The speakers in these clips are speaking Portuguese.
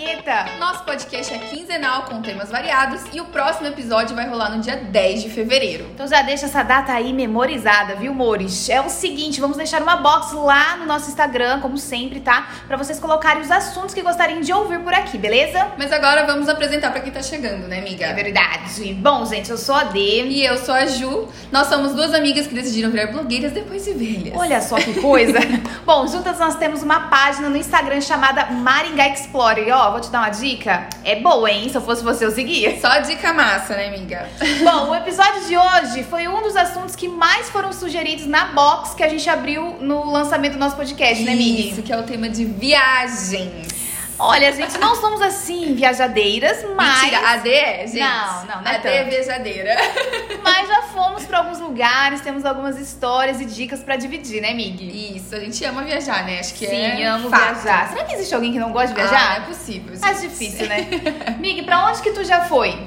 vinheta! Nosso podcast é quinzenal com temas variados e o próximo episódio vai rolar no dia 10 de fevereiro. Então já deixa essa data aí memorizada, viu, Mores? É o seguinte, vamos deixar uma box lá no nosso Instagram, como sempre, tá? Pra vocês colocarem os assuntos que gostariam de ouvir por aqui, beleza? Mas agora vamos apresentar pra quem tá chegando, né, amiga? É verdade. Bom, gente, eu sou a Dê. E eu sou a Ju. Nós somos duas amigas que decidiram virar blogueiras depois de velhas. Olha só que coisa. Bom, juntas nós temos uma página no Instagram chamada Maringá Explorer. E ó, vou te dar uma dica. É boa, hein? Se eu fosse você, eu seguia. Só dica massa, né, amiga? Bom, o episódio de hoje foi um dos assuntos que mais foram sugeridos na box que a gente abriu no lançamento do nosso podcast, né, amiga? Isso, que é o tema de viagens. Olha, gente, não somos assim viajadeiras, mas. Mentira, a D é, gente. Não, não, não é A D é viajadeira. Mas já fomos pra alguns lugares, temos algumas histórias e dicas pra dividir, né, Mig? Isso, a gente ama viajar, né? Acho que Sim, é amo fato. viajar. Será que existe alguém que não gosta de Ah, viajar? é possível. gente. Mais difícil, né? Mig, pra onde que tu já foi?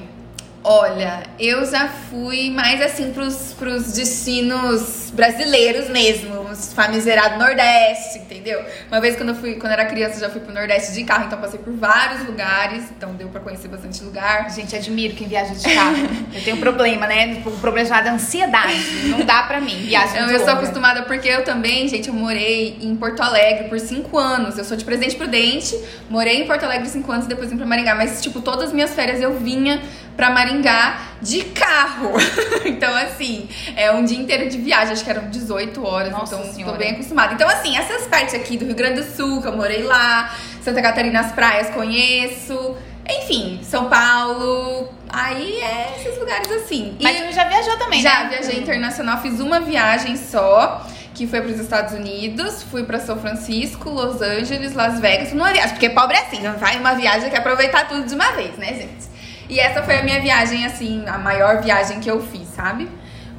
Olha, eu já fui mais assim pros, pros destinos brasileiros mesmo, os famigerados Nordeste, entendeu? Uma vez quando eu fui, quando eu era criança, eu já fui pro Nordeste de carro, então passei por vários lugares, então deu pra conhecer bastante lugar. Gente, admiro quem viaja de carro. Eu tenho um problema, né? Um problema chamado ansiedade. Não dá pra mim. Viagem Eu, de eu sou acostumada porque eu também, gente, eu morei em Porto Alegre por cinco anos. Eu sou de Presidente Prudente, morei em Porto Alegre cinco anos e depois vim pra Maringá. Mas, tipo, todas as minhas férias eu vinha pra Maringá de carro. então, assim, é um dia inteiro de viagem. Acho que eram 18 horas, Nossa então Senhora. tô bem acostumada. Então, assim, essas partes aqui do Rio Grande do Sul, que eu morei lá, Santa Catarina, as praias, conheço. Enfim, São Paulo. Aí é esses lugares assim. E- Mas tu já viajou também, já né? viajei internacional, fiz uma viagem só, que foi para os Estados Unidos, fui para São Francisco, Los Angeles, Las Vegas, numa viagem, porque pobre é assim, não vai uma viagem quer aproveitar tudo de uma vez, né, gente? E essa foi a minha viagem assim, a maior viagem que eu fiz, sabe?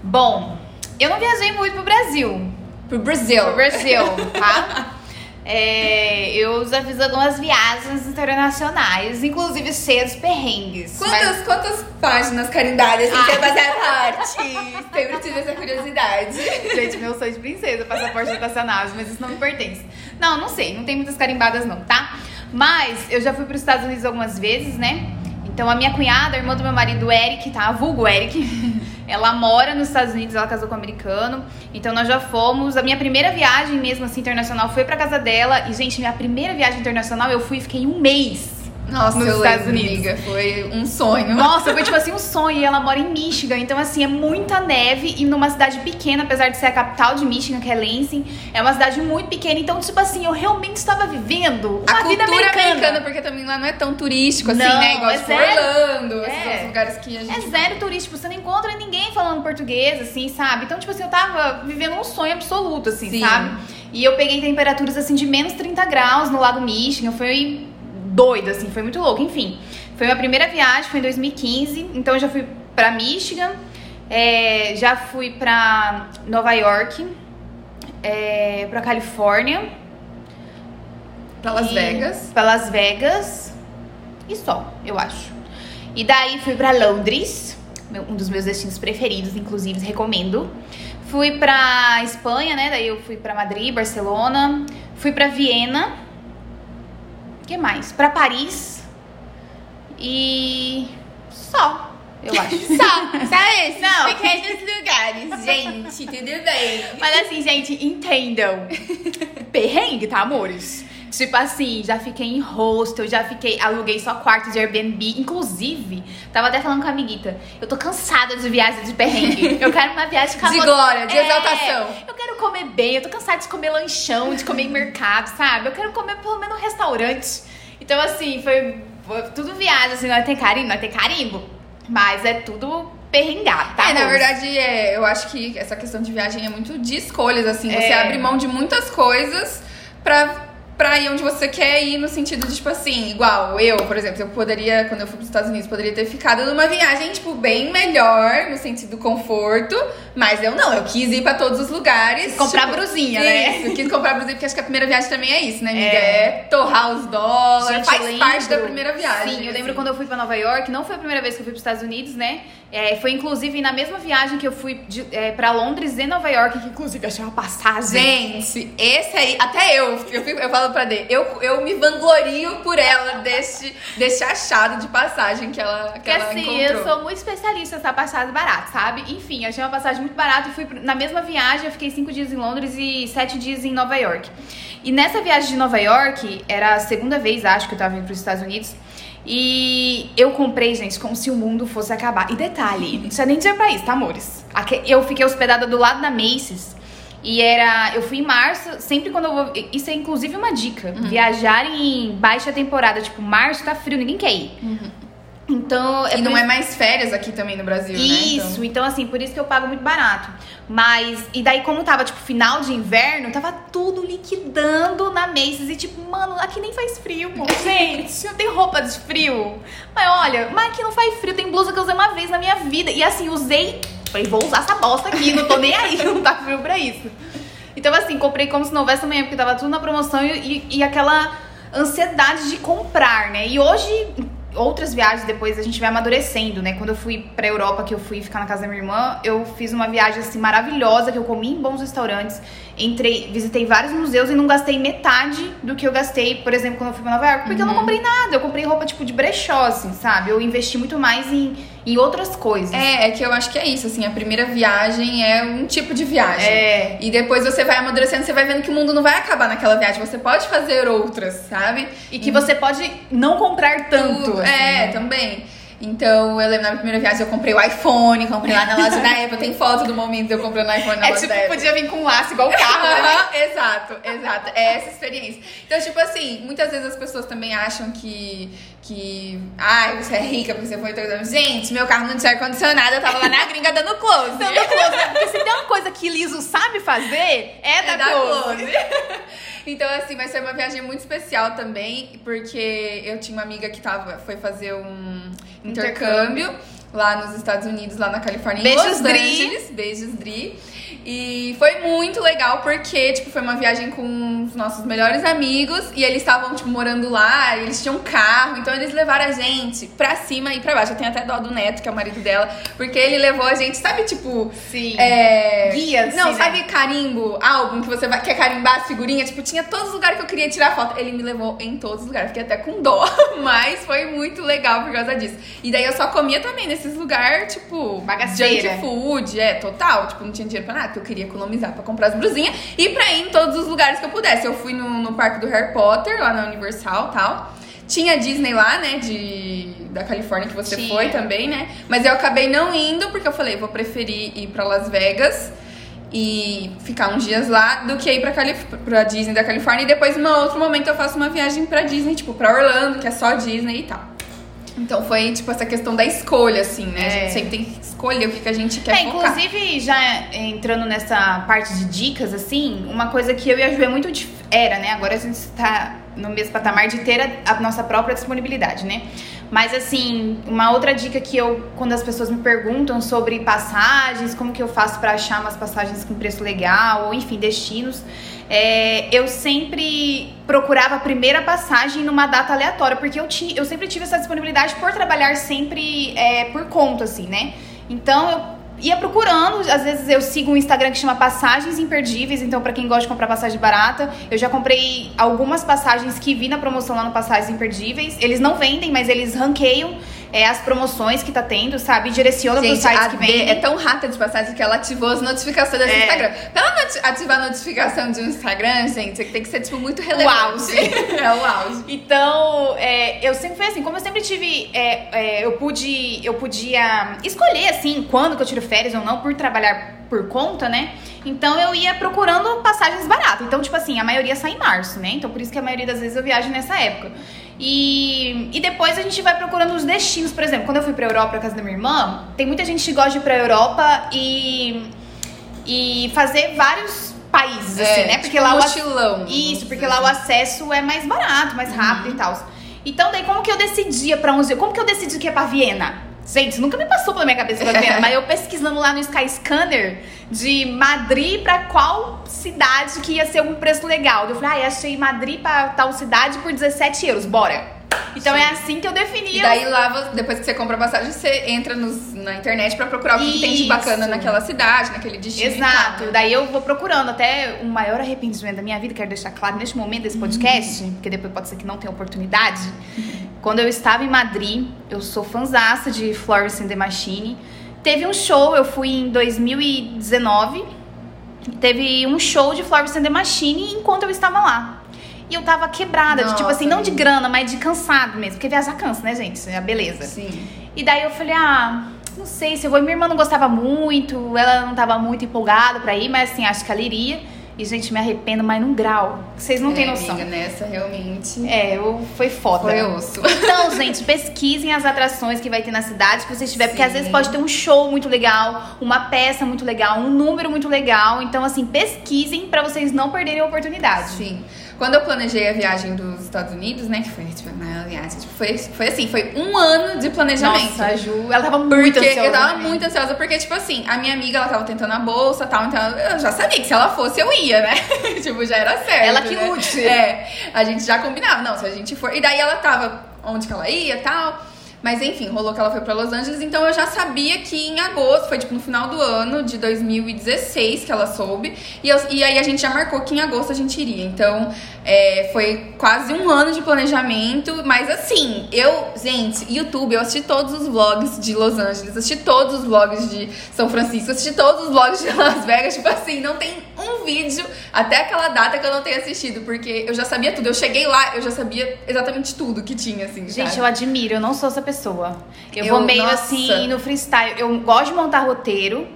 Bom, eu não viajei muito pro Brasil. Pro Brasil. Pro Brasil, tá? É, eu já fiz algumas viagens internacionais, inclusive dos perrengues. mas- Quantas, quantas páginas carindárias Ah. tem fazer parte? Sempre tive essa curiosidade. Gente, meu sonho de princesa, passaporte internacional, mas isso não me pertence. Não, não sei, não tem muitas carimbadas não, tá? Mas eu já fui para os Estados Unidos algumas vezes, né? Então a minha cunhada, a irmã do meu marido, Eric, tá? Vulgo Eric. Ela mora nos Estados Unidos, ela casou com um americano. Então nós já fomos. A minha primeira viagem mesmo assim internacional foi pra casa dela. E gente, minha primeira viagem internacional eu fui e fiquei um mês. Nossa, Nos eu Estados lembro, Unidos. amiga, foi um sonho. Nossa, foi tipo assim um sonho. E ela mora em Michigan. Então, assim, é muita neve e numa cidade pequena, apesar de ser a capital de Michigan, que é Lansing. É uma cidade muito pequena. Então, tipo assim, eu realmente estava vivendo uma a vida cultura americana. porque também lá não é tão turístico assim, Não, né? Igual é tipo zero. Orlando, esses É. outros lugares que a gente. É zero turístico, você não encontra ninguém falando português, assim, sabe? Então, tipo assim, eu tava vivendo um sonho absoluto, assim, Sim. sabe? E eu peguei temperaturas, assim, de menos 30 graus no Lago Michigan, foi doido, assim, foi muito louco. Enfim, foi minha primeira viagem, foi em 2015, então eu já fui pra Michigan, é, já fui pra Nova York, é, pra Califórnia. Pra Las E- Vegas. Pra Las Vegas. E só, eu acho. E daí fui pra Londres, um dos meus destinos preferidos, inclusive, recomendo. Fui pra Espanha, né? Daí eu fui pra Madrid, Barcelona. Fui pra Viena. O que mais? Pra Paris. E. só, eu acho. Só, só esses Não. pequenos lugares, gente, tudo bem. Mas assim, gente, entendam. Perrengue, tá, amores? Tipo assim, já fiquei em hostel, já fiquei, aluguei só quarto de Airbnb. Inclusive, tava até falando com a amiguita, eu tô cansada de viagem de perrengue. Eu quero uma viagem com a De glória, de É, exaltação. Eu quero comer bem, eu tô cansada de comer lanchão, de comer em mercado, sabe? Eu quero comer pelo menos um restaurante. Então, assim, foi, foi tudo viagem, assim, não vai ter carimbo, não vai ter carimbo. Mas é tudo perrengado, tá? é, na verdade, é, eu acho que essa questão de viagem é muito de escolhas, assim. Você É. abre mão de muitas coisas pra, pra ir onde você quer ir, no sentido de, tipo assim, igual eu, por exemplo, eu poderia, quando eu fui pros Estados Unidos, poderia ter ficado numa viagem, tipo, bem melhor, no sentido conforto, mas eu não, eu quis ir pra todos os lugares. Comprar tipo, brusinha, né? Isso, quis comprar brusinha, porque acho que a primeira viagem também é isso, né, amiga? É. É, torrar os dólares, Gente, faz lembro- parte da primeira viagem. Sim, eu lembro assim. quando eu fui pra Nova York, não foi a primeira vez que eu fui pros Estados Unidos, né? É, foi inclusive na mesma viagem que eu fui de, é, para Londres e Nova York, que inclusive achei uma passagem. Gente, esse aí, até eu, eu, eu falo pra D, eu, eu me vanglorio por ela desse, desse achado de passagem que ela, que Porque ela assim, encontrou. eu sou muito especialista nessa passagem barata, sabe? Enfim, achei uma passagem muito barata e fui na mesma viagem, eu fiquei cinco dias em Londres e sete dias em Nova York. E nessa viagem de Nova York, era a segunda vez, acho, que eu tava indo pros Estados Unidos. E eu comprei, gente, como se o mundo fosse acabar. E detalhe, não precisa nem dizer pra isso, tá, amores? Eu fiquei hospedada do lado da Macy's. E era. Eu fui em março, sempre quando eu vou. Isso é inclusive uma dica. Viajar em baixa temporada, tipo, março tá frio, ninguém quer ir. Então. E por não isso- é mais férias aqui também no Brasil, né? isso, então. assim, por isso que eu pago muito barato. Mas, e daí como tava, tipo, final de inverno, tava tudo liquidando na Macy's. E tipo, mano, aqui nem faz frio, pô. Gente, eu tenho roupa de frio. Mas olha, mas aqui não faz frio, tem blusa que eu usei uma vez na minha vida. E assim, usei, falei, vou usar essa bosta aqui, não tô nem aí, não tá frio pra isso. Então assim, comprei como se não houvesse amanhã, porque tava tudo na promoção e, e, e aquela ansiedade de comprar, né? E hoje, outras viagens depois a gente vai amadurecendo, né? Quando eu fui pra Europa, que eu fui ficar na casa da minha irmã, eu fiz uma viagem assim maravilhosa, que eu comi em bons restaurantes, entrei, visitei vários museus e não gastei metade do que eu gastei, por exemplo, quando eu fui pra Nova York, porque eu não comprei nada, eu comprei roupa tipo de brechó, assim, sabe? Eu investi muito mais em, em outras coisas. É, é que eu acho que é isso, assim, a primeira viagem é um tipo de viagem. É. E depois você vai amadurecendo, você vai vendo que o mundo não vai acabar naquela viagem, você pode fazer outras, sabe? E que você pode não comprar tanto. Tudo. assim, é, né? também. Então, eu lembro na minha primeira viagem eu comprei o iPhone, comprei lá na loja da Apple, tem foto do momento de eu comprando o iPhone na É loja tipo, da Apple. podia vir com um laço igual o carro, né? Exato, exato. É essa experiência. Então, tipo assim, muitas vezes as pessoas também acham que. que ai, você é rica porque você foi. Gente, meu carro não tinha ar-condicionado, eu tava lá na gringa dando close. Dando close, né? Porque se tem uma coisa que Liso sabe fazer, é, da, É da close. Close. Então, assim, mas foi uma viagem muito especial também, porque eu tinha uma amiga que tava, foi fazer um intercâmbio, lá nos Estados Unidos, lá na Califórnia, em Beijos, Los Dri. Angeles. Beijos, Dri. E foi muito legal porque, tipo, foi uma viagem com os nossos melhores amigos e eles estavam, tipo, morando lá, eles tinham carro, então eles levaram a gente pra cima e pra baixo. Eu tenho até dó do Neto, que é o marido dela, porque ele levou a gente, sabe, tipo, Sim. é... Guia, assim, Não, né? sabe carimbo, álbum que você vai, quer carimbar as figurinhas? Tipo, tinha todos os lugares que eu queria tirar foto. Ele me levou em todos os lugares. Fiquei até com dó. Mas foi muito legal por causa disso. E daí eu só comia também nesses lugares, tipo, Bagaceira. junk food, é, total. Tipo, não tinha dinheiro pra nada, porque eu queria economizar pra comprar as blusinhas e pra ir em todos os lugares que eu pudesse. Eu fui no, no parque do Harry Potter, lá na Universal e tal. Tinha Disney lá, né, de, da Califórnia que você Tinha. foi também, né? Mas eu acabei não indo porque eu falei, vou preferir ir pra Las Vegas e ficar uns dias lá do que ir pra, Calif pra Disney da Califórnia e depois, em um outro momento, eu faço uma viagem pra Disney, tipo, pra Orlando, que é só Disney e tal. Então foi, tipo, essa questão da escolha, assim, né? A É. gente sempre tem que escolher o que, que a gente quer É, focar. inclusive, já entrando nessa parte de dicas, assim, uma coisa que eu e a Ju é muito dif- era, né? Agora a gente está no mesmo patamar de ter a, a nossa própria disponibilidade, né? Mas assim, uma outra dica que eu, quando as pessoas me perguntam sobre passagens, como que eu faço pra achar umas passagens com preço legal, ou enfim, destinos, é, eu sempre procurava a primeira passagem numa data aleatória, porque eu, eu sempre tive essa disponibilidade por trabalhar sempre é, por conta, assim, né? Então eu ia procurando, às vezes eu sigo um Instagram que chama Passagens Imperdíveis, então pra quem gosta de comprar passagem barata, eu já comprei algumas passagens que vi na promoção lá no Passagens Imperdíveis. Eles não vendem, mas eles ranqueiam é, as promoções que tá tendo, sabe? E direcionam pros Gente, sites que vendem. é tão rata de passagem que ela ativou as notificações desse É. Instagram. Pra ela ativar a notificação de um Instagram, gente, tem que ser, tipo, muito relevante. auge. é o auge. Então, é, eu sempre fui assim, como eu sempre tive, é, é, eu pude, eu podia escolher assim quando que eu tiro férias ou não por trabalhar por conta, né? Então eu ia procurando passagens baratas. Então, tipo assim, a maioria sai em março, né? Então por isso que a maioria das vezes eu viajo nessa época. E, e depois a gente vai procurando os destinos, por exemplo, quando eu fui pra Europa pra casa da minha irmã, tem muita gente que gosta de ir pra Europa e e fazer vários países, assim, É, né? Porque tipo lá o mochilão, vamos Isso, porque dizer lá o assim. acesso é mais barato, mais rápido e tal. Então, daí, como que eu decidia pra onde eu... Como que eu decidi que ia pra Viena? Gente, nunca me passou pela minha cabeça pra Viena, mas eu pesquisando lá no Skyscanner de Madrid pra qual cidade que ia ser algum preço legal. Eu falei, ah, achei Madrid pra tal cidade por 17 euros, bora. Então é assim que eu defini. E daí lá, depois que você compra a passagem, você entra nos- na internet pra procurar o que, que tem de bacana naquela cidade, naquele destino. Exato. né? Daí eu vou procurando até o maior arrependimento da minha vida, quero deixar claro neste momento desse podcast, Uhum. porque depois pode ser que não tenha oportunidade. Quando eu estava em Madrid, eu sou fanzaça de Florence and the Machine. Teve um show, eu fui em 2019. Teve um show de Florence and the Machine enquanto eu estava lá. E eu tava quebrada, de, tipo Nossa, assim, não de grana, mas de cansado mesmo. Porque viajar cansa, né, gente? É a beleza. Sim. E daí eu falei, ah, não sei se eu vou. Minha irmã não gostava muito, ela não tava muito empolgada pra ir, mas assim, acho que ela iria. E, gente, me arrependo, mas num grau. Vocês não têm É, noção. Amiga, nessa realmente. É, eu, foi foda. Foi osso. Então, gente, pesquisem as atrações que vai ter na cidade que vocês tiver, porque às Sim. vezes pode ter um show muito legal, uma peça muito legal, um número muito legal. Então, assim, pesquisem pra vocês não perderem a oportunidade. Sim. Quando eu planejei a viagem dos Estados Unidos, né? Que foi tipo, a maior viagem. Tipo, foi, foi assim, foi um ano de planejamento. Nossa, a Ju, ela tava Porque muito ansiosa. eu tava muito ansiosa, porque, tipo assim, a minha amiga, ela tava tentando a bolsa e tal, então eu já sabia que se ela fosse, eu ia, né? tipo, já era certo. Ela que né? lute. É, a gente já combinava, não, se a gente for. E daí ela tava onde que ela ia e tal. Mas enfim, rolou que ela foi pra Los Angeles, então eu já sabia que em agosto, foi tipo no final do ano de 2016 que ela soube. E, eu- e aí a gente já marcou que em agosto a gente iria. Então é, foi quase um ano de planejamento. Mas assim, eu, gente, YouTube, eu assisti todos os vlogs de Los Angeles, assisti todos os vlogs de São Francisco, assisti todos os vlogs de Las Vegas. Tipo assim, não tem um vídeo até aquela data que eu não tenha assistido, porque eu já sabia tudo. Eu cheguei lá, eu já sabia exatamente tudo que tinha, assim. Gente, sabe? eu admiro, eu não sou essa pessoa. Eu, Eu- vou meio nossa. assim no freestyle. Eu gosto de montar roteiro,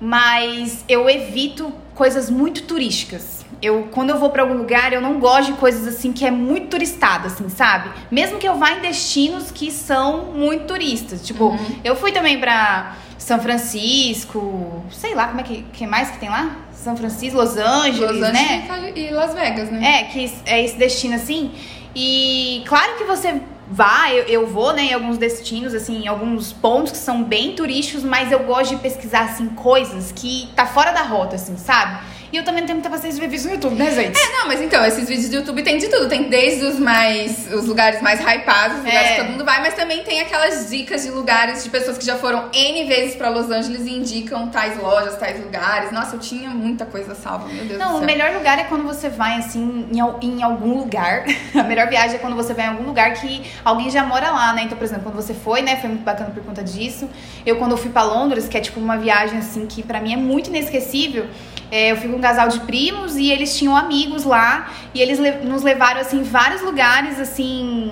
mas eu evito coisas muito turísticas. Eu, quando eu vou pra algum lugar, eu não gosto de coisas assim que é muito turistada, assim, sabe? Mesmo que eu vá em destinos que são muito turistas. Tipo, Uhum. eu fui também pra São Francisco, sei lá como é que, que mais que tem lá? São Francisco, Los Angeles, Los Angeles né? e Cali- e Las Vegas, né? É, que é esse destino assim. E claro que você vai, eu, eu vou, né, em alguns destinos, assim, em alguns pontos que são bem turísticos, mas eu gosto de pesquisar, assim, coisas que tá fora da rota, assim, sabe? E eu também tenho muita paciência de ver vídeos no YouTube, né, gente? É, não, mas então, esses vídeos do YouTube tem de tudo. Tem desde os mais. os lugares mais hypados, os lugares É. que todo mundo vai, mas também tem aquelas dicas de lugares de pessoas que já foram N vezes pra Los Angeles e indicam tais lojas, tais lugares. Nossa, eu tinha muita coisa salva, meu Deus Não, o melhor lugar é quando você vai, assim, em, em algum lugar. A melhor viagem é quando você vai em algum lugar que alguém já mora lá, né? Então, por exemplo, quando você foi, né? Foi muito bacana por conta disso. Eu, quando eu fui pra Londres, que é tipo uma viagem, assim, que pra mim é muito inesquecível. É, eu fui com um casal de primos e eles tinham amigos lá. E eles le- nos levaram, assim, vários lugares, assim...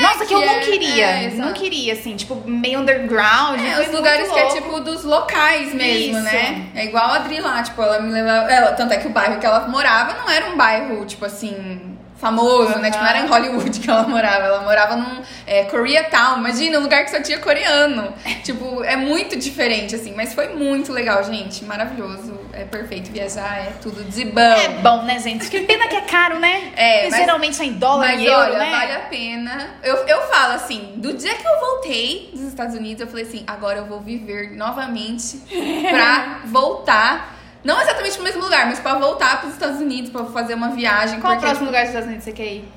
Nossa, que, que eu não é- queria. é, não queria, assim, tipo, meio underground. É, os lugares que é tipo dos locais mesmo, Isso. né? É igual a Adri lá, tipo, ela me levava. Ela, tanto é que o bairro que ela morava não era um bairro, tipo assim, famoso, né? Tipo, não era em Hollywood que ela morava. Ela morava num é, Koreatown. Imagina, um lugar que só tinha coreano. tipo, é muito diferente, assim. Mas foi muito legal, gente. Maravilhoso. É perfeito viajar, é tudo de bom. É bom, né, gente? Que pena que é caro, né? É, mas- geralmente é em dólar Mas e euro, olha, né? vale a pena. Eu, eu falo assim, do dia que eu voltei dos Estados Unidos, eu falei assim, agora eu vou viver novamente pra voltar. Não exatamente pro mesmo lugar, mas pra voltar pros Estados Unidos, pra fazer uma viagem. Qual o porque, próximo lugar dos Estados Unidos que você quer ir?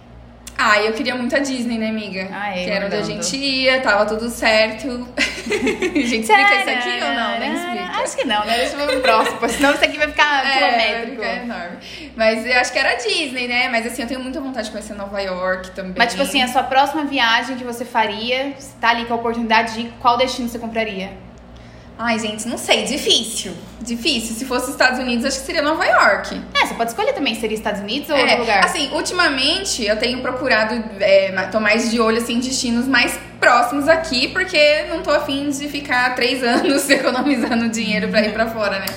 Ah, eu queria muito a Disney, né, amiga? Ah, é, que era onde a gente ia, tava tudo certo. a gente explica isso aqui ou não? Nem explica. Acho que não, né? Deixa eu ver pro próximo, senão isso aqui vai ficar É, vai quilométrico. ficar enorme. Mas eu acho que era a Disney, né? Mas assim, eu tenho muita vontade de conhecer Nova York também. Mas, tipo assim, a sua próxima viagem que você faria, você tá ali com a oportunidade de ir, qual destino você compraria? Ai, gente, não sei, difícil. Difícil. Se fosse Estados Unidos, acho que seria Nova York. É, você pode escolher também, seria Estados Unidos ou É, outro lugar? Assim, ultimamente eu tenho procurado, é, tô mais de olho assim, destinos mais próximos aqui, porque não tô afim de ficar três anos economizando dinheiro pra ir pra fora, né?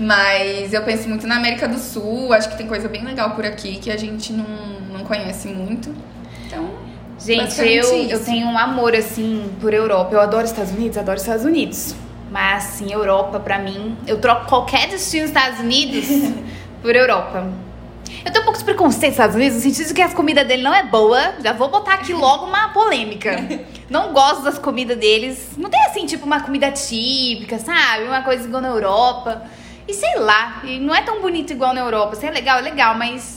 Mas eu penso muito na América do Sul, acho que tem coisa bem legal por aqui que a gente não, não conhece muito. Então, Gente, eu, isso. eu tenho um amor, assim, por Europa. Eu adoro Estados Unidos, adoro Estados Unidos. Mas, assim, Europa, pra mim, eu troco qualquer destino dos Estados Unidos por Europa. Eu tenho um pouco de preconceito nos Estados Unidos, no sentido de que as comidas dele não é boa. Já vou botar aqui logo uma polêmica. Não gosto das comidas deles. Não tem, assim, tipo, uma comida típica, sabe? Uma coisa igual na Europa. E sei lá, e não é tão bonito igual na Europa. Assim, é legal, é legal, mas...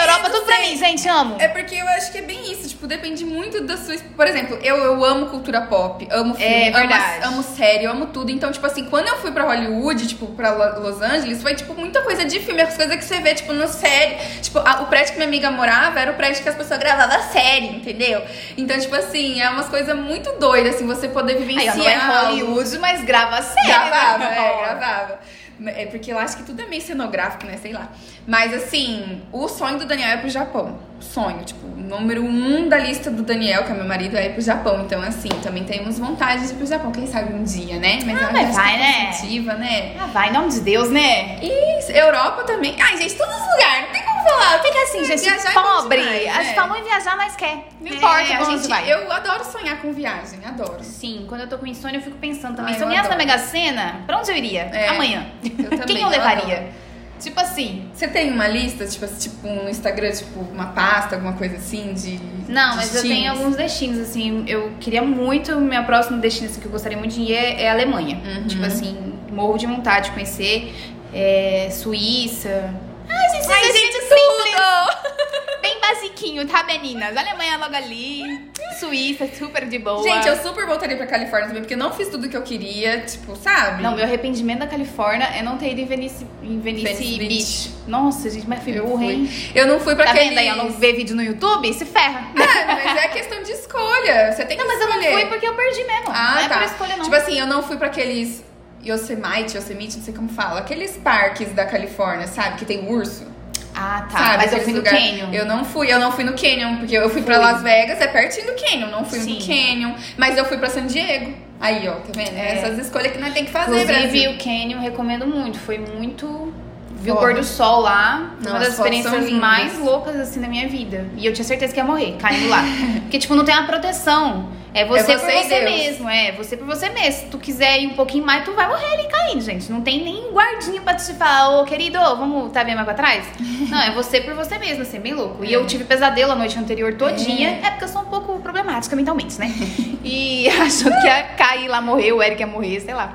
Europa, tudo pra sei. mim, gente, amo. É porque eu acho que é bem isso, tipo, depende muito da sua. Por exemplo, eu, eu amo cultura pop, amo filme, É amo, verdade. amo série, eu amo tudo. Então, tipo assim, quando eu fui pra Hollywood, tipo, pra Lo- Los Angeles, foi, tipo, muita coisa de filme, as coisas que você vê, tipo, no série. Tipo, a- o prédio que minha amiga morava era o prédio que as pessoas gravavam a série, entendeu? Então, tipo assim, é umas coisas muito doidas, assim, você poder Aí, vivenciar. ó, não é. Hollywood, mas grava série. Gravava, né? é, gravava. É porque eu acho que tudo é meio cenográfico, né? Sei lá. Mas assim, o sonho do Daniel é pro Japão. Sonho, tipo, o número um da lista do Daniel, que é meu marido, é ir pro Japão. Então, assim, também temos vontade de ir pro Japão. Quem sabe um dia, né? Mas Ah, mas acho vai, é né? positiva, né? Ah, vai, em nome de Deus, né? Isso, Europa também. Ai, gente, todos os lugares, não tem falar. Porque assim, gente, Viajar é pobre, demais, a gente né? falou em viajar, nós quer. Não É, importa a pra onde gente, vai. Eu adoro sonhar com viagem, adoro. Sim, quando eu tô com insônia, eu fico pensando também. Se eu ganhasse na. Mega Sena, pra onde eu iria? É, Amanhã. eu também, Quem eu levaria? adoro. Tipo assim. Você tem uma lista, tipo, tipo no Instagram, tipo, uma pasta, alguma coisa assim de. Não, de mas eu tenho destinos? alguns destinos, assim. Eu queria muito. Meu próximo destino assim, que eu gostaria muito de ir é, é a Alemanha. Uhum. Tipo assim, morro de vontade de conhecer. É, Suíça. Ai, gente, Ai, gente, gente, tudo! Bem basiquinho, tá, meninas? Alemanha logo ali. Suíça, super de boa. Gente, eu super voltaria pra Califórnia também, porque eu não fiz tudo que eu queria, tipo, sabe? Não, meu arrependimento da Califórnia é não ter ido em Venice, em Venice, Venice Beach. Beach. Nossa, gente, mas fui eu burra, hein? Eu não fui pra Tá aqueles... vendo aí? Eu não ver vídeo no YouTube? Se ferra. Ah, mas é questão de escolha. Você tem Não, que mas eu não escolher. fui porque eu perdi mesmo. Ah, não é tá. por escolha, não. Tipo assim, eu não fui pra aqueles Yosemite, Yosemite, não sei como fala. Aqueles parques da Califórnia, sabe? Que tem urso. ah, tá. Sabe, mas eu fui no lugar- Canyon. Eu não fui, eu não fui no Canyon, porque eu fui pra Fui. Las Vegas, é pertinho do Canyon, não fui Sim. no Canyon, mas eu fui pra San Diego. Aí, ó, tá vendo? É. Essas escolhas que nós tem que fazer, Inclusive, Brasil. o Canyon recomendo muito. Foi muito. Vi o pôr do sol lá. Não, uma as das experiências mais loucas assim da minha vida. E eu tinha certeza que ia morrer, caindo lá. Porque, tipo, não tem uma proteção. É você, É você por você Deus. mesmo. É, você por você mesmo. Se tu quiser ir um pouquinho mais, tu vai morrer ali caindo, gente. Não tem nem guardinha pra te falar, ô querido, vamos tá bem mais pra trás? Não, é você por você mesmo, assim, bem louco. E É. eu tive pesadelo a noite anterior todinha. É, porque eu sou um pouco problemática mentalmente, né? E achando que ia cair lá, morrer, o Eric ia morrer, sei lá.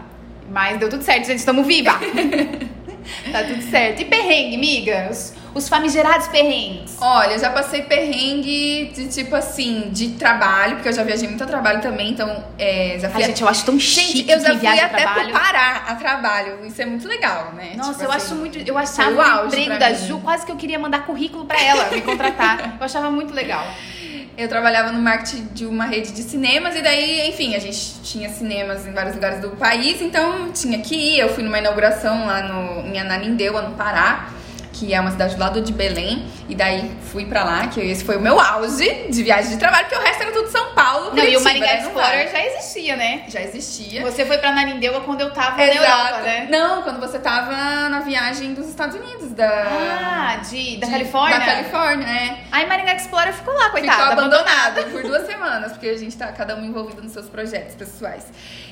Mas deu tudo certo, gente, estamos viva. Tá tudo certo. E perrengue, miga? Os, os famigerados perrengues. Olha, eu já passei perrengue de tipo assim, de trabalho, porque eu já viajei muito a trabalho também, então é, já fui. Ai, a- gente, eu acho tão chique Gente, eu já fui até trabalho. pro Pará a trabalho. Isso é muito legal, né? Nossa, Tipo eu assim, acho muito. Eu achava foi o emprego da mim. Ju, quase que eu queria mandar currículo pra ela, me contratar. Eu achava muito legal. Eu trabalhava no marketing de uma rede de cinemas e daí, enfim, a gente tinha cinemas em vários lugares do país, então tinha que ir. Eu fui numa inauguração lá no, em Ananindeua, no Pará, que é uma cidade do lado de Belém, e daí fui pra lá, que esse foi o meu auge de viagem de trabalho, porque o resto era tudo São Paulo, Não, e o Curitiba, Maringá né? Explorer já existia, né? já existia. Você foi pra Narindeua quando eu tava na Exato. Europa, né? Não, quando você tava na viagem dos Estados Unidos, da... Ah, de, da de- Califórnia? Da Califórnia, é. Aí Maringá Explorer ficou lá, coitada. Ficou abandonada. por duas semanas, porque a gente tá cada um envolvido nos seus projetos pessoais.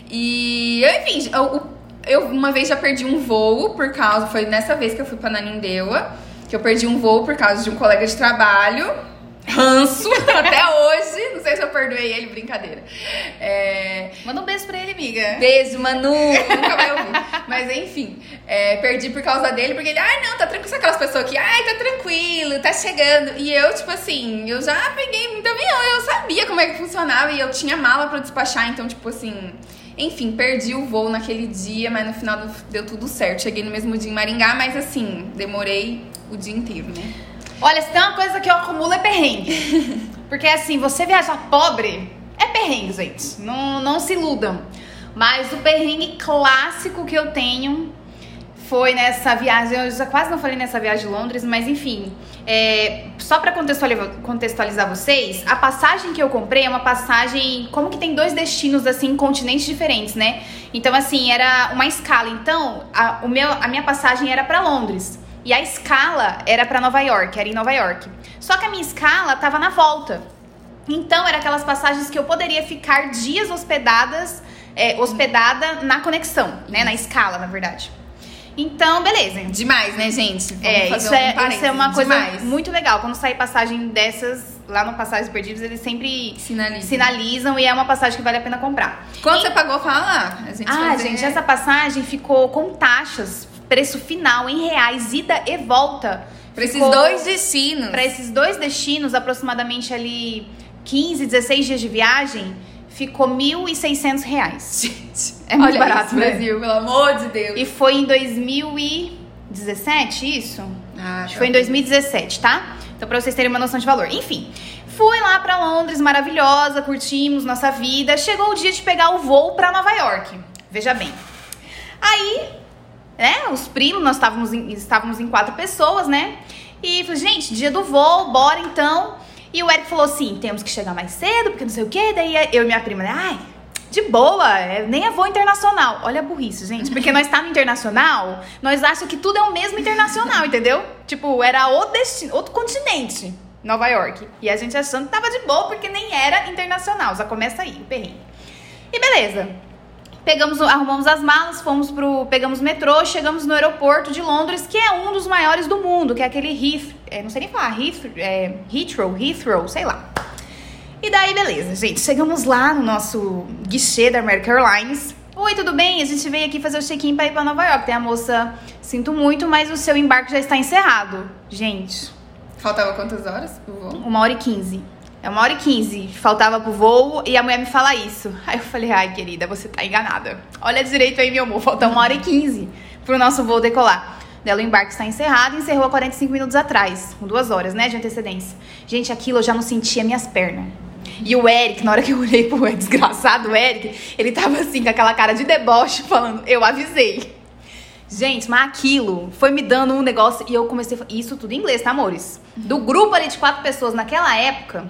E, enfim, eu, eu uma vez já perdi um voo por causa. Foi nessa vez que eu fui pra Nanindeua, que eu perdi um voo por causa de um colega de trabalho. Ranço, até hoje. Não sei se eu perdoei ele, brincadeira. É, Manda um beijo pra ele, amiga. Beijo, Manu. Nunca vai ouvir. Mas enfim, é, perdi por causa dele, porque ele, ai, não, tá tranquilo. Sabe aquelas pessoas que, ai, tá tranquilo, tá chegando. E eu, tipo assim, eu já peguei muito avião, eu sabia como é que funcionava e eu tinha mala pra despachar, então, tipo assim. Enfim, perdi o voo naquele dia, mas no final deu tudo certo. Cheguei no mesmo dia em Maringá, mas assim, demorei o dia inteiro, né? Olha, se tem uma coisa que eu acumulo é perrengue. Porque assim, você viajar pobre é perrengue, gente. Não, não se iludam. Mas o perrengue clássico que eu tenho foi nessa viagem. Eu já quase não falei nessa viagem de Londres, mas enfim. é, só pra contextualizar, vocês, a passagem que eu comprei é uma passagem. Como que tem dois destinos, assim, continentes diferentes, né? Então, assim, era uma escala. Então, a, o meu, a minha passagem era pra Londres. E a escala era pra Nova York, era em Nova York. Só que a minha escala tava na volta. Então, era aquelas passagens que eu poderia ficar dias hospedadas, é, hospedada na conexão, né? Na escala, na verdade. Então, beleza. Demais, né, gente? Vamos É, fazer isso um é, isso é uma coisa Demais. muito legal. Quando sai passagem dessas, lá no Passagens Perdidos, eles sempre Sinaliza. sinalizam e é uma passagem que vale a pena comprar. Quanto você pagou? Fala. A gente Ah, ver. gente, essa passagem ficou com taxas, preço final em reais, ida e volta. Pra esses dois destinos. Para esses dois destinos, aproximadamente ali 15, 16 dias de viagem, ficou 1.600 reais. Gente, É muito barato, isso, né? Brasil, pelo amor de Deus. E foi em 2017, isso? Ah, Acho que foi em 2017, tá? Então, pra vocês terem uma noção de valor. Enfim, fui lá pra Londres, maravilhosa, curtimos nossa vida. Chegou o dia de pegar o voo pra Nova York. Veja bem. Aí, né, os primos, nós estávamos em, estávamos em quatro pessoas, né? E falei, gente, dia do voo, bora então. E o Eric falou assim: temos que chegar mais cedo, porque não sei o quê. Daí eu e minha prima, né, ai, de boa, é- nem é voo internacional. Olha a burrice, gente. Porque nós tá no internacional, nós achamos que tudo é o mesmo internacional, entendeu? Tipo, era outro destino, outro continente, Nova York. E a gente achando que tava de boa, porque nem era internacional. Já começa aí, o perrengue. E beleza. Pegamos, arrumamos as malas, fomos pro. Pegamos metrô, chegamos no aeroporto de Londres, que é um dos maiores do mundo, que é aquele Heath, é, não sei nem falar, Heath, é, Heathrow, Heathrow, sei lá. E daí, beleza, gente. Chegamos lá no nosso guichê da American Airlines. Oi, tudo bem? A gente veio aqui fazer o check-in pra ir pra Nova York. Tem a moça, sinto muito, mas o seu embarque já está encerrado. Gente, Faltava quantas horas uma hora e quinze. É uma hora e quinze. Faltava pro voo e a mulher me fala isso. Aí eu falei, ai, querida, você tá enganada. Olha direito aí, meu amor. Falta uma hora e quinze pro nosso voo decolar. Dela, o embarque está encerrado e encerrou há 45 minutos atrás. Com duas horas, né, de antecedência. Gente, aquilo eu já não sentia minhas pernas. E o Eric, na hora que eu olhei pro desgraçado Eric, ele tava assim, com aquela cara de deboche, falando, eu avisei. Gente, mas aquilo foi me dando um negócio e eu comecei a Isso tudo em inglês, tá, amores? Do grupo ali de quatro pessoas naquela época,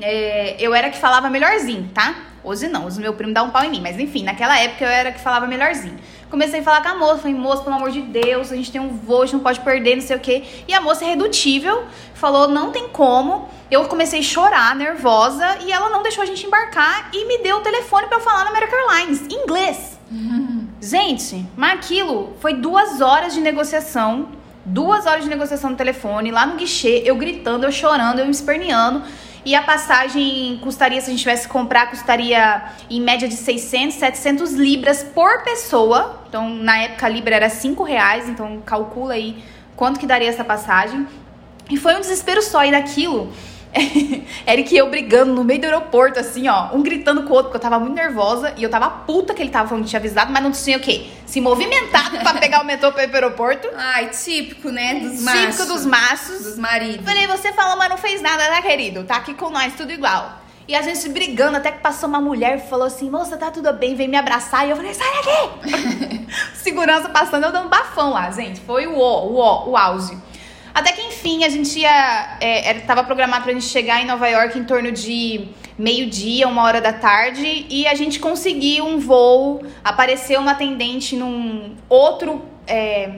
é, eu era que falava melhorzinho, tá? Hoje não, hoje o meu primo dá um pau em mim, mas enfim, naquela época eu era que falava melhorzinho. Comecei a falar com a moça, falei, moça, pelo amor de Deus, a gente tem um voo, a gente não pode perder, não sei o quê. E a moça irredutível falou, não tem como. Eu comecei a chorar, nervosa, e ela não deixou a gente embarcar e me deu o telefone pra eu falar na American Airlines, em inglês. Gente, mas aquilo foi duas horas de negociação. Duas horas de negociação no telefone, lá no guichê, eu gritando, eu chorando, eu me esperneando. E a passagem custaria, se a gente tivesse que comprar, custaria em média de 600, 700 libras por pessoa. Então, na época, a libra era 5 reais. Então, calcula aí quanto que daria essa passagem. E foi um desespero só. E daquilo, Eric e eu brigando no meio do aeroporto, assim, ó. Um gritando com o outro, porque eu tava muito nervosa. E eu tava puta que ele tava falando que tinha avisado, mas não tinha o quê? Se movimentado pra pegar o metrô pra ir pro aeroporto. Ai, típico, né? Dos machos. Típico dos maços. Dos maridos. Falei, você falou, mas não fez nada, né, querido? Tá aqui com nós, tudo igual. E a gente brigando, até que passou uma mulher e falou assim, moça, tá tudo bem, vem me abraçar. E eu falei, sai daqui! Segurança passando, eu dando bafão lá, gente. Foi o ó, o ó, o auge. Até que, enfim, a gente ia... É, tava programado pra gente chegar em Nova York em torno de meio-dia, uma hora da tarde. E a gente conseguiu um voo. Apareceu uma atendente num outro... é,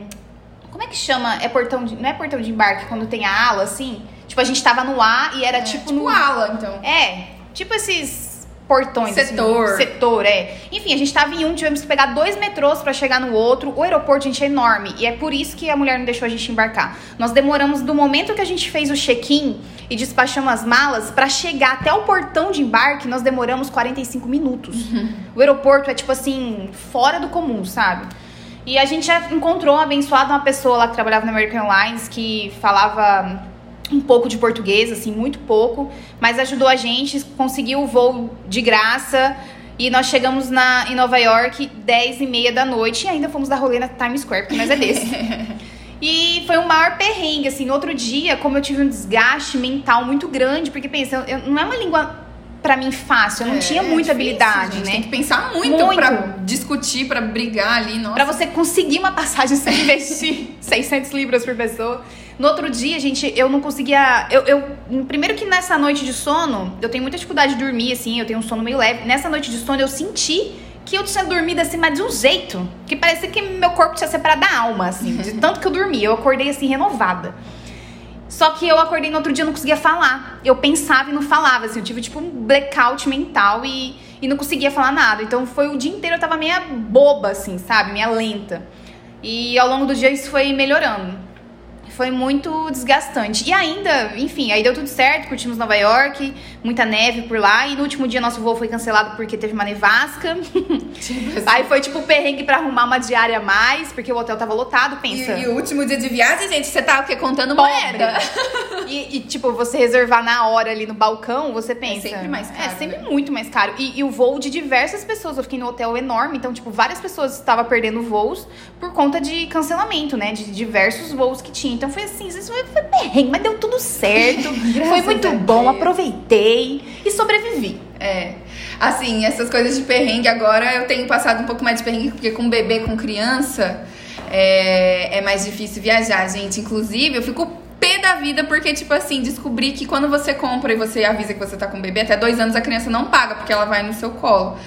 como é que chama? É portão de, não é portão de embarque quando tem a ala, assim? Tipo, a gente tava no A e era É, tipo, tipo no. ala, então. É, tipo esses portões. Setor. Assim, setor, é. Enfim, a gente tava em um, tivemos que pegar dois metrôs pra chegar no outro. O aeroporto, gente, é enorme. E é por isso que a mulher não deixou a gente embarcar. Nós demoramos do momento que a gente fez o check-in e despachamos as malas pra chegar até o portão de embarque, nós demoramos 45 minutos. O aeroporto é, tipo assim, fora do comum, sabe? E a gente já encontrou uma abençoada, uma pessoa lá que trabalhava na American Airlines que falava um pouco de português, assim, muito pouco, mas ajudou a gente, conseguiu o voo de graça. E nós chegamos na, em Nova York 10 e meia da noite e ainda fomos dar rolê na Times Square, porque nós é desse. E foi um maior perrengue, assim. Outro dia, como eu tive um desgaste mental muito grande, porque pensa, eu, não é uma língua pra mim fácil, eu não É, tinha é muita difícil, habilidade, gente. né? Tem que pensar muito, Muito. pra discutir, pra brigar ali. Nossa. Pra você conseguir uma passagem sem investir 600 libras por pessoa. No outro dia, gente, eu não conseguia. Eu, eu- primeiro que nessa noite de sono, eu tenho muita dificuldade de dormir, assim, eu tenho um sono meio leve. Nessa noite de sono, eu senti que eu tinha dormido assim, mas de um jeito que parecia que meu corpo tinha separado da alma, assim, de tanto que eu dormi. Eu acordei assim, renovada. Só que eu acordei no outro dia e não conseguia falar. Eu pensava e não falava, assim. Eu tive tipo um blackout mental e, e não conseguia falar nada. Então foi o dia inteiro eu tava meia boba, assim, sabe? Meia lenta. E ao longo do dia isso foi melhorando. Foi muito desgastante. E ainda, enfim, aí deu tudo certo, curtimos Nova York, muita neve por lá. E no último dia nosso voo foi cancelado porque teve uma nevasca. Tipo assim. aí foi tipo perrengue pra arrumar uma diária a mais, porque o hotel tava lotado, E, pensa. e o último dia de viagem, gente, você tá o quê? Contando moeda. E, e, tipo, você reservar na hora ali no balcão, você pensa. sempre mais caro, É sempre né? muito mais caro. E, e o voo de diversas pessoas. Eu fiquei no hotel enorme, então, tipo, várias pessoas estavam perdendo voos por conta de cancelamento, né? De diversos voos que tinha. Então foi assim, isso foi, foi perrengue, mas deu tudo certo. foi muito bom, aproveitei e sobrevivi. É. Assim, essas coisas de perrengue agora eu tenho passado um pouco mais de perrengue, porque com bebê, com criança, é, é mais difícil viajar, gente. Inclusive, eu fico pé da vida porque, tipo assim, descobri que quando você compra e você avisa que você tá com bebê, até dois anos a criança não paga, porque ela vai no seu colo.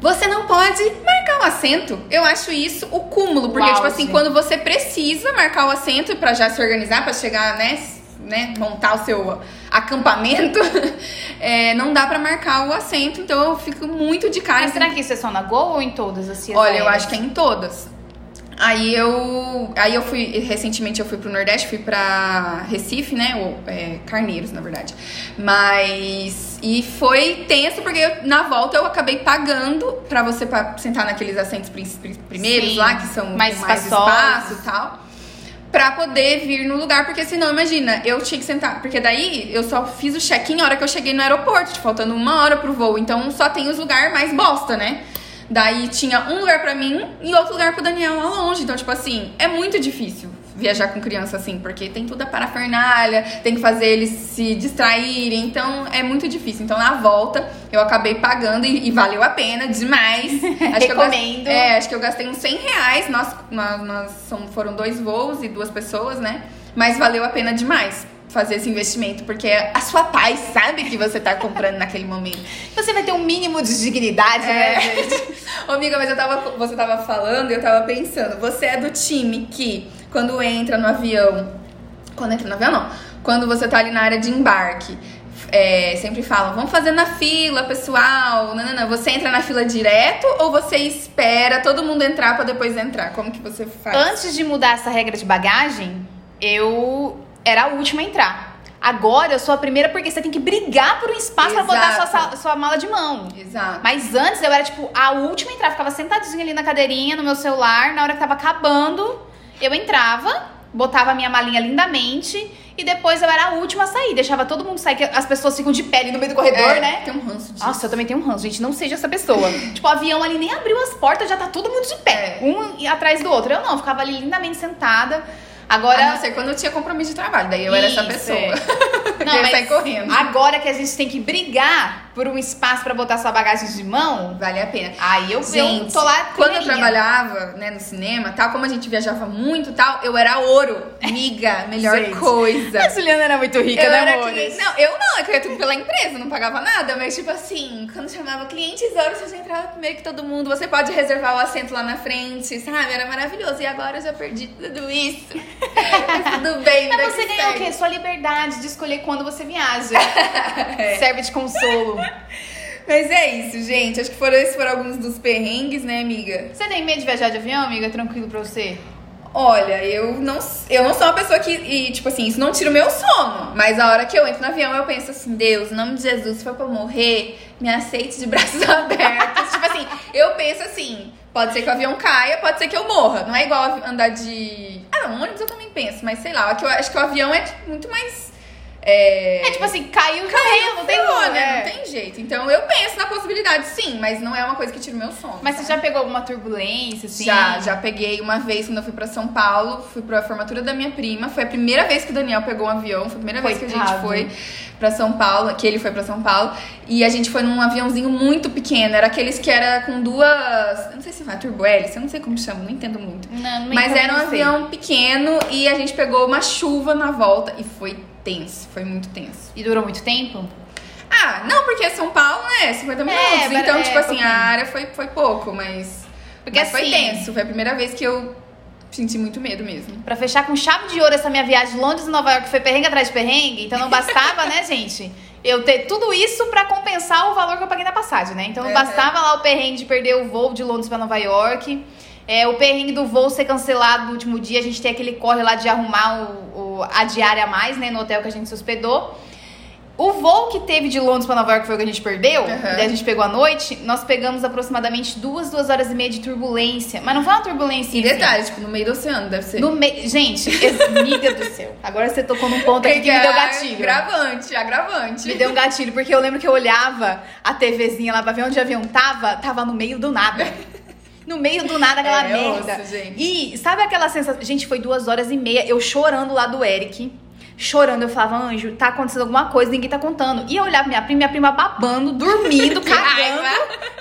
Você não pode marcar o assento. Eu acho isso o cúmulo. Porque, O tipo assim, quando você precisa marcar o assento pra já se organizar, pra chegar, né, né, montar o seu acampamento, é, não dá pra marcar o assento. Então eu fico muito de cara. Mas será que isso é só na Gol ou em todas assim? as Olha, eu acho que é em todas. Aí eu, aí eu fui, recentemente eu fui pro Nordeste, fui pra Recife, né? Ou é, Carneiros, na verdade. Mas, e foi tenso, porque eu- na volta eu acabei pagando pra você pa- sentar naqueles assentos prin- primeiros Sim, lá, que são mais mais espaço e tal. Pra poder vir no lugar, porque senão, imagina, eu tinha que sentar. Porque daí eu só fiz o check-in a hora que eu cheguei no aeroporto, tipo, faltando uma hora pro voo. Então só tem os lugares mais bosta, né? Daí tinha um lugar pra mim e outro lugar pro Daniel lá longe. Então, tipo assim, é muito difícil viajar com criança assim, porque tem toda a parafernália, tem que fazer eles se distraírem. Então é muito difícil. Então na volta eu acabei pagando e, e valeu a pena demais. Acho que eu Recomendo. é, acho que eu gastei uns 100 reais. Nós, nós, nós foram dois voos e duas pessoas, né? Mas valeu a pena demais fazer esse investimento, porque é a sua paz sabe que você tá comprando naquele momento. Você vai ter um mínimo de dignidade, né, É. gente? Ô, amiga, mas eu tava, você tava falando e eu tava pensando, você é do time que, quando entra no avião, quando entra no avião não, quando você tá ali na área de embarque, é, sempre falam, vamos fazer na fila, pessoal, não, não, não. Você entra na fila direto ou você espera todo mundo entrar pra depois entrar? Como que você faz? Antes de mudar essa regra de bagagem, eu era a última a entrar. Agora eu sou a primeira porque você tem que brigar por um espaço pra botar sua, Exato. sua mala de mão. Exato. Mas antes eu era, tipo, a última a entrar. Ficava sentadinha ali na cadeirinha, no meu celular. Na hora que tava acabando, eu entrava, botava a minha malinha lindamente. E depois eu era a última a sair. Deixava todo mundo sair, que as pessoas ficam de pé ali no meio do corredor, É, né? Tem um ranço disso. Nossa, eu também tenho um ranço, gente. Não seja essa pessoa. tipo, o avião ali nem abriu as portas, já tá todo mundo de pé. É. Um atrás do outro. Eu não, eu ficava ali lindamente sentada. Agora. A não ser quando eu tinha compromisso de trabalho, daí eu era essa Isso, pessoa. é. Eu ia sair correndo. Agora que a gente tem que brigar por um espaço pra botar sua bagagem de mão, Vale a pena. aí eu, eu Gente, tô lá. quando eu trabalhava, né, no cinema, tal, como a gente viajava muito, tal, eu era ouro, miga, melhor Gente. coisa. A Juliana era muito rica, Eu né, cliente. Não, eu não, é que eu ia tudo pela empresa, não pagava nada, mas tipo assim, quando chamava clientes ouro, você já entrava primeiro que todo mundo, você pode reservar o assento lá na frente, sabe? Era maravilhoso. E agora eu já perdi tudo isso. Mas tudo bem, Mas você ganhou o quê? Sua liberdade de escolher quando você viaja. Serve de consolo. Mas é isso, gente. Acho que foram, esses foram alguns dos perrengues, né, amiga? Você tem medo de viajar de avião, amiga? Tranquilo pra você? Olha, eu não, eu não sou uma pessoa que, e, tipo assim, isso não tira o meu sono. Mas a hora que eu entro no avião, eu penso assim, Deus, em nome de Jesus, se for pra eu morrer, me aceite de braços abertos. tipo assim, eu penso assim, pode ser que o avião caia, pode ser que eu morra. Não é igual andar de... Ah, não, ônibus eu também penso, mas sei lá, que eu acho que o avião é tipo, muito mais... É... É tipo assim, caiu, caiu, não tem como, né? Não tem jeito. Então eu penso na possibilidade, sim, mas não é uma coisa que tira o meu sono. Mas você sabe? já pegou alguma turbulência, assim? Já, já peguei uma vez quando eu fui pra São Paulo, fui pra formatura da minha prima. Foi a primeira vez que o Daniel pegou um avião, foi a primeira vez que a gente Coitado. foi pra São Paulo, que ele foi pra São Paulo. E a gente foi num aviãozinho muito pequeno, era aqueles que era com duas, eu não sei se vai turbo hélice, eu não sei como chama, não entendo muito. Não, não Mas era um avião pequeno e a gente pegou uma chuva na volta e foi tenso, foi muito tenso. E durou muito tempo? Ah, não, porque é São Paulo, né? 50 minutos. É, então, é, tipo assim, pouquinho. a área foi, foi pouco, mas. Porque mas foi assim- tenso. Foi a primeira vez que eu senti muito medo mesmo. Pra fechar com chave de ouro essa minha viagem de Londres e Nova York, foi perrengue atrás de perrengue, então não bastava, né, gente? Eu ter tudo isso pra compensar o valor que eu paguei na passagem, né? Então não Uhum. bastava lá o perrengue de perder o voo de Londres pra Nova York. É, o perrengue do voo ser cancelado no último dia, a gente tem aquele corre lá de arrumar o, a diária a mais, né, no hotel que a gente se hospedou. O voo que teve de Londres para Nova York foi o que a gente perdeu. Uhum. Daí a gente pegou à noite. Nós pegamos aproximadamente duas, duas horas e meia de turbulência. Mas não foi uma turbulência. E assim. detalhe, tipo, no meio do oceano, deve ser. No meio. Gente, amiga do céu. Agora você tocou num ponto aqui que me deu gatilho. Gravante, agravante. Me deu um gatilho, porque eu lembro que eu olhava a TVzinha lá pra ver onde o avião tava, tava no meio do nada. No meio do nada, aquela É, merda. osso, gente. E sabe aquela sensação. Gente, foi duas horas e meia, eu chorando lá do Eric. Chorando, eu falava, Anjo, tá acontecendo alguma coisa, ninguém tá contando. E eu olhava minha prima, minha prima babando, dormindo, cagando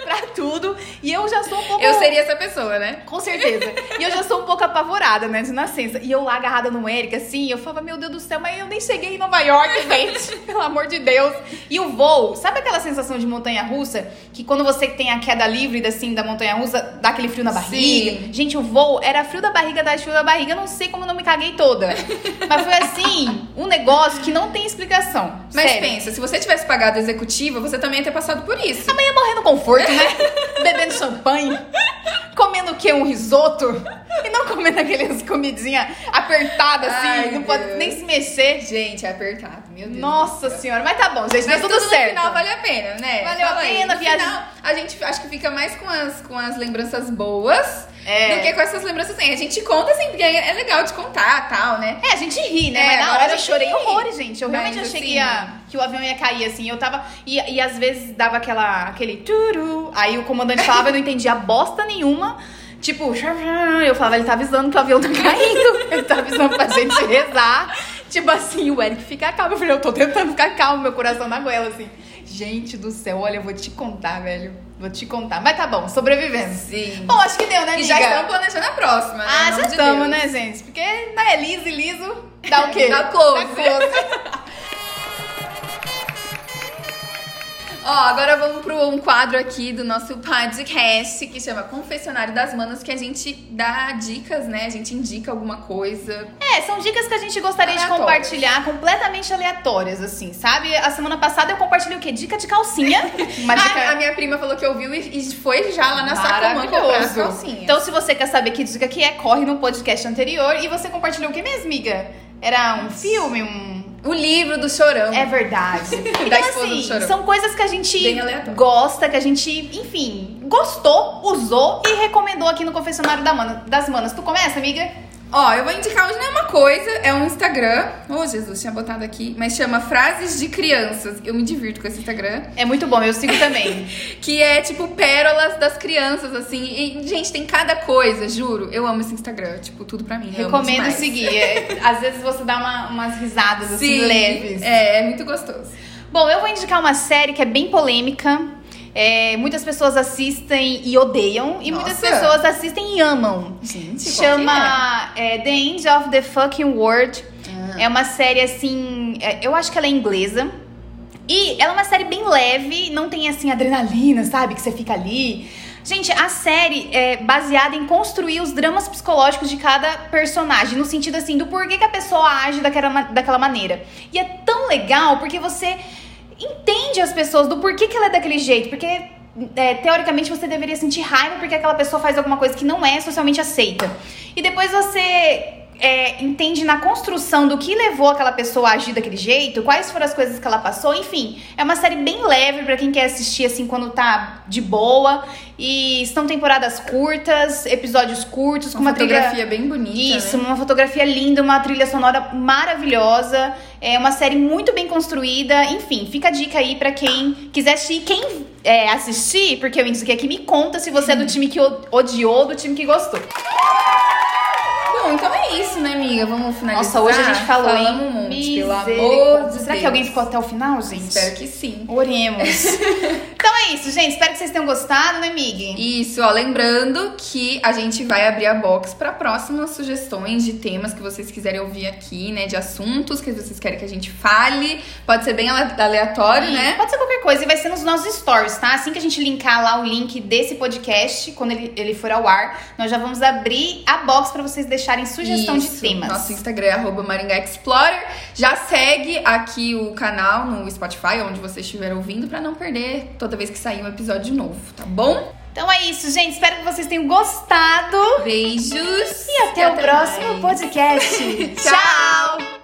pra tudo. E eu já sou um pouco. Eu seria essa pessoa, né? Com certeza. E eu já sou um pouco apavorada, né, de nascença. E eu lá agarrada no Eric, assim, eu falava, meu Deus do céu, mas eu nem cheguei em Nova York, gente. Pelo amor de Deus. E o voo, sabe aquela sensação de montanha-russa? Que quando você tem a queda livre, assim, da montanha-russa, dá aquele frio na barriga? Sim. Gente, o voo era frio da barriga, da frio da barriga. Eu não sei como eu não me caguei toda. Mas foi assim, um negócio que não tem explicação. Mas Sério. pensa, se você tivesse pagado a executiva, você também ia ter passado por isso. Também ia morrer no conforto, né? Bebendo champanhe, comendo o quê? Um risoto? E não comendo aquelas comidinhas apertadas assim, Ai, não pode Deus. nem se mexer. Gente, é apertado, meu Deus. Nossa senhora, mas tá bom, gente, Mas deu tudo tudo certo. no final vale a pena, né? Valeu a Fala aí. pena, no viagem- final, a gente acho que fica mais com as, com as lembranças boas É. do que com essas lembranças assim. A gente conta assim, porque é legal de contar tal, né? É, a gente ri, né? É, mas na agora hora eu chorei horrores, gente. Eu realmente achei que, assim- que o avião ia cair, assim. Eu tava. E, e às vezes dava aquela, aquele turu. Aí o comandante falava, eu não entendia bosta nenhuma. Tipo, eu falava, ele tá avisando que o avião tá caindo. Ele tá avisando pra gente rezar. Tipo assim, o Eric fica calmo. Eu falei, eu tô tentando ficar calmo, meu coração na goela, assim. Gente do céu, olha, eu vou te contar, velho. Vou te contar. Mas tá bom, sobrevivemos. Sim. Bom, acho que deu, né, E amiga? já estamos planejando a próxima, né? Ah, já de estamos, Deus. né, gente? Porque né, liso e liso dá o quê? Dá close. Dá close. Ó, agora vamos para um quadro aqui do nosso podcast que chama Confessionário das Manas, que a gente dá dicas, né? A gente indica alguma coisa. É, são dicas que a gente gostaria de Aleatórias. compartilhar, completamente aleatórias, assim, sabe? A semana passada eu compartilhei o quê? Dica de calcinha. Uma dica Ah, a minha prima falou que ouviu e, e foi já lá na Sacomã comprar calcinhas. Então, se você quer saber que dica que é, corre no podcast anterior e você compartilhou o que mesmo, amiga? Era um filme, um... o livro do Chorão. É verdade. Da Então, assim, são coisas que a gente gosta, que a gente, enfim, gostou, usou e recomendou aqui no Confessionário da Mana- das Manas. Tu começa, amiga? Ó, eu vou indicar hoje não é uma coisa, é um Instagram. Ô, Jesus, tinha botado aqui. Mas chama Frases de Crianças. Eu me divirto com esse Instagram. É muito bom, eu sigo também. Que é tipo pérolas das crianças, assim. E, gente, tem cada coisa, juro. Eu amo esse Instagram. Tipo, tudo pra mim. amo Recomendo seguir. É, às vezes você dá uma- umas risadas assim, Sim, leves. É, é muito gostoso. Bom, eu vou indicar uma série que é bem polêmica. É, muitas pessoas assistem e odeiam, e muitas Nossa. pessoas assistem e amam. Gente, Chama é, The End of the Fucking World. Ah. É uma série assim. é, eu acho que ela é inglesa. E ela é uma série bem leve, não tem assim adrenalina, sabe? Que você fica ali. Gente, a série é baseada em construir os dramas psicológicos de cada personagem, no sentido assim, do porquê que a pessoa age daquela, daquela maneira. E é tão legal porque você entende as pessoas do porquê que ela é daquele jeito. Porque, é, teoricamente, você deveria sentir raiva porque aquela pessoa faz alguma coisa que não é socialmente aceita. E depois você é, entende na construção do que levou aquela pessoa a agir daquele jeito, quais foram as coisas que ela passou, enfim. É uma série bem leve pra quem quer assistir assim quando tá de boa. E são temporadas curtas, episódios curtos, com Uma uma trilha fotografia bem bonita. isso, né? uma fotografia linda, uma trilha sonora maravilhosa, é uma série muito bem construída. Enfim, fica a dica aí pra quem quiser assistir. Quem é, assistir, porque eu indiquei aqui, me conta se você é do time que odiou ou do time que gostou. Bom, então é isso, né, amiga? Vamos finalizar. Nossa, hoje a gente falou, Falamos hein? um monte, pelo amor de Será que alguém ficou até o final, gente? Espero que sim. Oremos. então é isso, gente. Espero que vocês tenham gostado, né, Mig? Isso, ó, lembrando que a gente vai abrir a box para próximas sugestões de temas que vocês quiserem ouvir aqui, né? De assuntos que vocês querem que a gente fale. Pode ser bem ale- aleatório, né? Pode ser qualquer coisa e vai ser nos nossos stories, tá? Assim que a gente linkar lá o link desse podcast, quando ele, ele for ao ar, nós já vamos abrir a box pra vocês deixarem sugestão Isso, de temas. Nosso Instagram é arroba Maringá Explorer. Já segue aqui o canal no Spotify, onde você estiver ouvindo, para não perder toda vez que sair um episódio novo, tá bom? Então é isso, gente. Espero que vocês tenham gostado. Beijos E até, o próximo mais. podcast. Tchau!